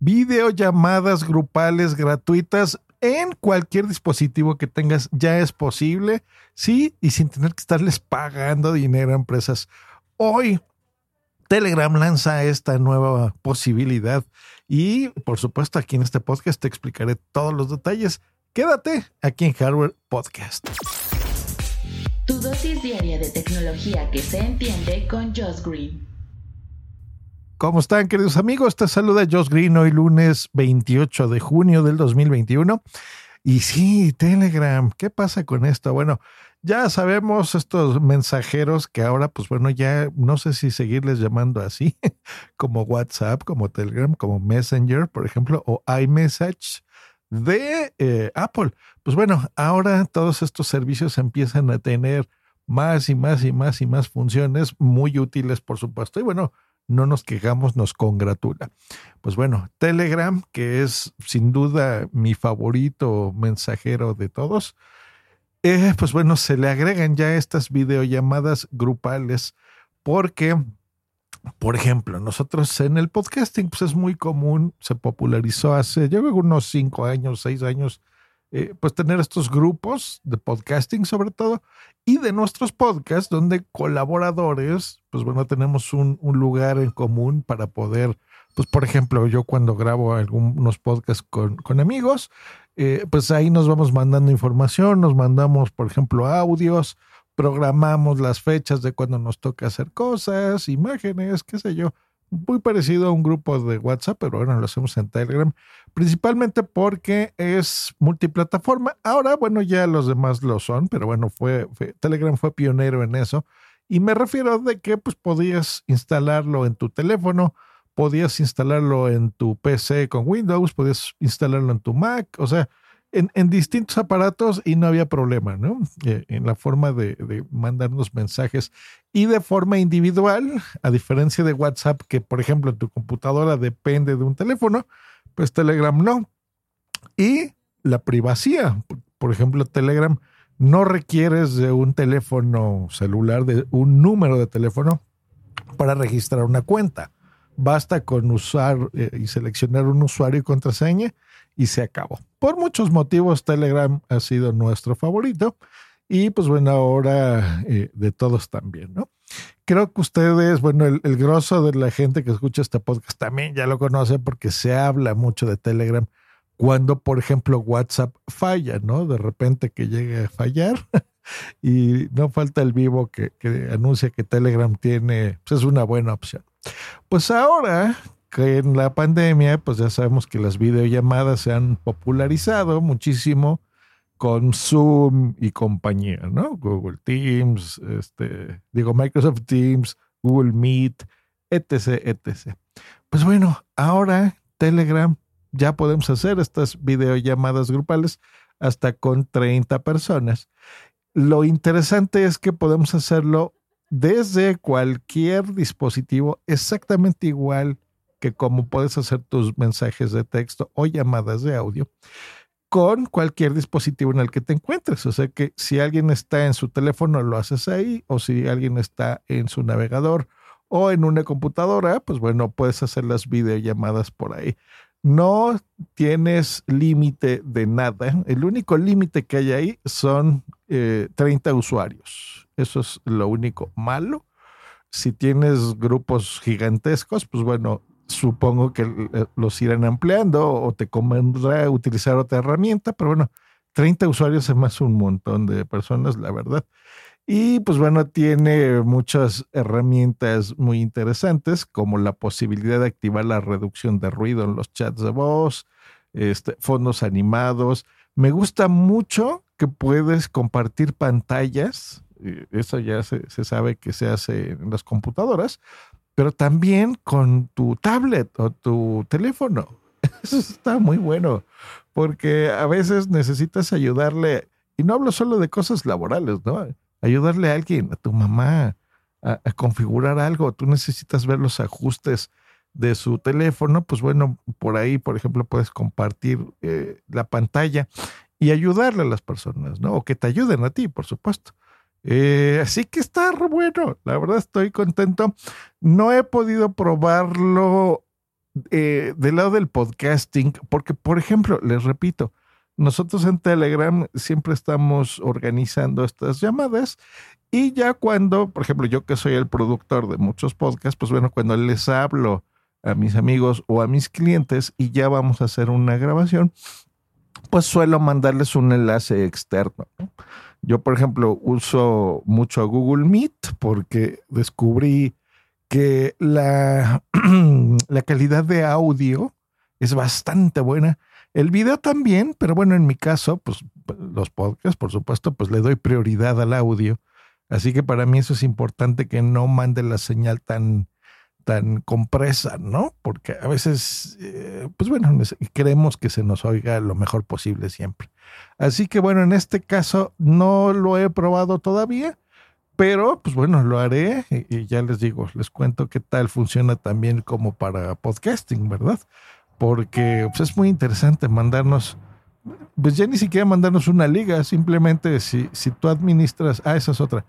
Videollamadas grupales gratuitas en cualquier dispositivo que tengas ya es posible, sí, y sin tener que estarles pagando dinero a empresas. Hoy Telegram lanza esta nueva posibilidad y por supuesto aquí en este podcast te explicaré todos los detalles. Quédate aquí en Hardware Podcast. Tu dosis diaria de tecnología que se entiende con Josh Green. ¿Cómo están, queridos amigos? Te saluda Josh Green hoy lunes 28 de junio del 2021. Y sí, Telegram, ¿qué pasa con esto? Bueno, ya sabemos estos mensajeros que ahora, pues bueno, ya no sé si seguirles llamando así, como WhatsApp, como Telegram, como Messenger, por ejemplo, o iMessage de eh, Apple. Pues bueno, ahora todos estos servicios empiezan a tener más y más y más y más funciones muy útiles, por supuesto. Y bueno, no nos quejamos, nos congratula. Pues bueno, Telegram, que es sin duda mi favorito mensajero de todos, eh, pues bueno, se le agregan ya estas videollamadas grupales porque, por ejemplo, nosotros en el podcasting, pues es muy común, se popularizó hace, yo unos cinco años, seis años, eh, pues tener estos grupos de podcasting sobre todo y de nuestros podcasts donde colaboradores, pues bueno, tenemos un, lugar en común para poder, pues por ejemplo, yo cuando grabo algunos podcasts con, con amigos, eh, pues ahí nos vamos mandando información, nos mandamos, por ejemplo, audios, programamos las fechas de cuando nos toca hacer cosas, imágenes, qué sé yo muy parecido a un grupo de WhatsApp, pero bueno, lo hacemos en Telegram, principalmente porque es multiplataforma. Ahora, bueno, ya los demás lo son, pero bueno, fue, Telegram fue pionero en eso. Y me refiero de que pues podías instalarlo en tu teléfono, podías instalarlo en tu PC con Windows, podías instalarlo en tu Mac, o sea, en, distintos aparatos y no había problema, ¿no? Eh, en la forma de, mandarnos mensajes y de forma individual, a diferencia de WhatsApp, que por ejemplo tu computadora depende de un teléfono, pues Telegram no. Y la privacidad, por ejemplo, Telegram no requieres de un teléfono celular, de un número de teléfono para registrar una cuenta. Basta con usar eh, y seleccionar un usuario y contraseña y se acabó. Por muchos motivos, Telegram ha sido nuestro favorito y pues bueno, ahora eh, de todos también, ¿no? Creo que ustedes, bueno, el, grosso de la gente que escucha este podcast también ya lo conoce porque se habla mucho de Telegram cuando, por ejemplo, WhatsApp falla, ¿no? De repente que llegue a fallar y no falta el vivo que, que anuncia que Telegram tiene, pues es una buena opción. Pues ahora que en la pandemia, pues ya sabemos que las videollamadas se han popularizado muchísimo con Zoom y compañía, ¿no? Google Teams, este, digo Microsoft Teams, Google Meet, etc., etc. Pues bueno, ahora Telegram ya podemos hacer estas videollamadas grupales hasta con 30 personas. Lo interesante es que podemos hacerlo desde cualquier dispositivo exactamente igual que como puedes hacer tus mensajes de texto o llamadas de audio con cualquier dispositivo en el que te encuentres. O sea que si alguien está en su teléfono, lo haces ahí, o si alguien está en su navegador o en una computadora, pues bueno, puedes hacer las videollamadas por ahí. No tienes límite de nada. El único límite que hay ahí son 30 eh, usuarios. Eso es lo único malo. Si tienes grupos gigantescos, pues bueno, supongo que eh, los irán ampliando o te convendrá utilizar otra herramienta, pero bueno, 30 usuarios es más un montón de personas, la verdad. Y pues bueno, tiene muchas herramientas muy interesantes, como la posibilidad de activar la reducción de ruido en los chats de voz, este, fondos animados. Me gusta mucho que puedes compartir pantallas, eso ya se, se sabe que se hace en las computadoras, pero también con tu tablet o tu teléfono. Eso está muy bueno, porque a veces necesitas ayudarle, y no hablo solo de cosas laborales, ¿no? Ayudarle a alguien, a tu mamá, a, configurar algo. Tú necesitas ver los ajustes de su teléfono, pues bueno, por ahí, por ejemplo, puedes compartir eh, la pantalla y ayudarle a las personas, ¿no? O que te ayuden a ti, por supuesto. Eh, así que está bueno, la verdad estoy contento. No he podido probarlo eh, del lado del podcasting, porque, por ejemplo, les repito, nosotros en Telegram siempre estamos organizando estas llamadas y ya cuando, por ejemplo, yo que soy el productor de muchos podcasts, pues bueno, cuando les hablo a mis amigos o a mis clientes y ya vamos a hacer una grabación, pues suelo mandarles un enlace externo. Yo, por ejemplo, uso mucho Google Meet porque descubrí que la, la calidad de audio es bastante buena. El video también, pero bueno, en mi caso, pues los podcasts, por supuesto, pues le doy prioridad al audio. Así que para mí eso es importante que no mande la señal tan, tan compresa, ¿no? Porque a veces, eh, pues bueno, queremos que se nos oiga lo mejor posible siempre. Así que bueno, en este caso no lo he probado todavía, pero pues bueno, lo haré y, ya les digo, les cuento qué tal funciona también como para podcasting, ¿verdad? Porque pues, es muy interesante mandarnos, pues ya ni siquiera mandarnos una liga, simplemente si, si tú administras, ah, esa es otra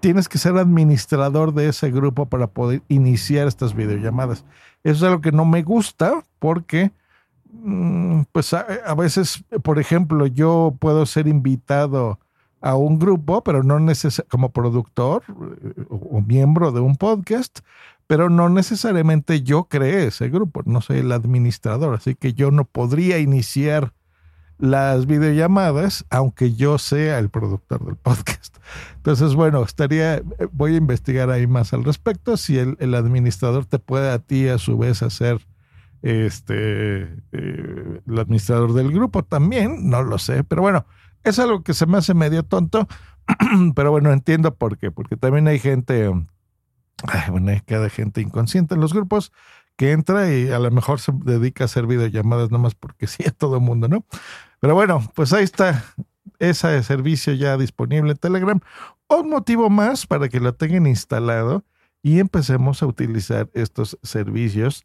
tienes que ser administrador de ese grupo para poder iniciar estas videollamadas. Eso es algo que no me gusta porque, mm, pues a, veces, por ejemplo, yo puedo ser invitado a un grupo, pero no necesariamente como productor eh, o miembro de un podcast, pero no necesariamente yo creé ese grupo, no soy el administrador, así que yo no podría iniciar las videollamadas, aunque yo sea el productor del podcast. Entonces, bueno, estaría, voy a investigar ahí más al respecto, si el, administrador te puede a ti a su vez hacer este eh, el administrador del grupo también, no lo sé, pero bueno, es algo que se me hace medio tonto, pero bueno, entiendo por qué, porque también hay gente, bueno, hay cada gente inconsciente en los grupos que entra y a lo mejor se dedica a hacer videollamadas nomás porque sí a todo el mundo, ¿no? Pero bueno, pues ahí está ese servicio ya disponible en Telegram. Un motivo más para que lo tengan instalado y empecemos a utilizar estos servicios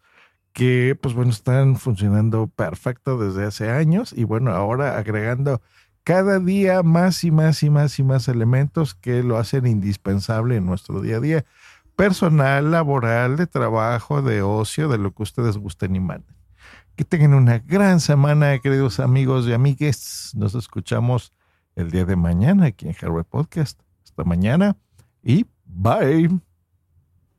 que, pues bueno, están funcionando perfecto desde hace años y bueno, ahora agregando cada día más y más y más y más elementos que lo hacen indispensable en nuestro día a día personal, laboral, de trabajo, de ocio, de lo que ustedes gusten y manden. Que tengan una gran semana, queridos amigos y amigues. Nos escuchamos el día de mañana aquí en Hardware Podcast. Hasta mañana y bye.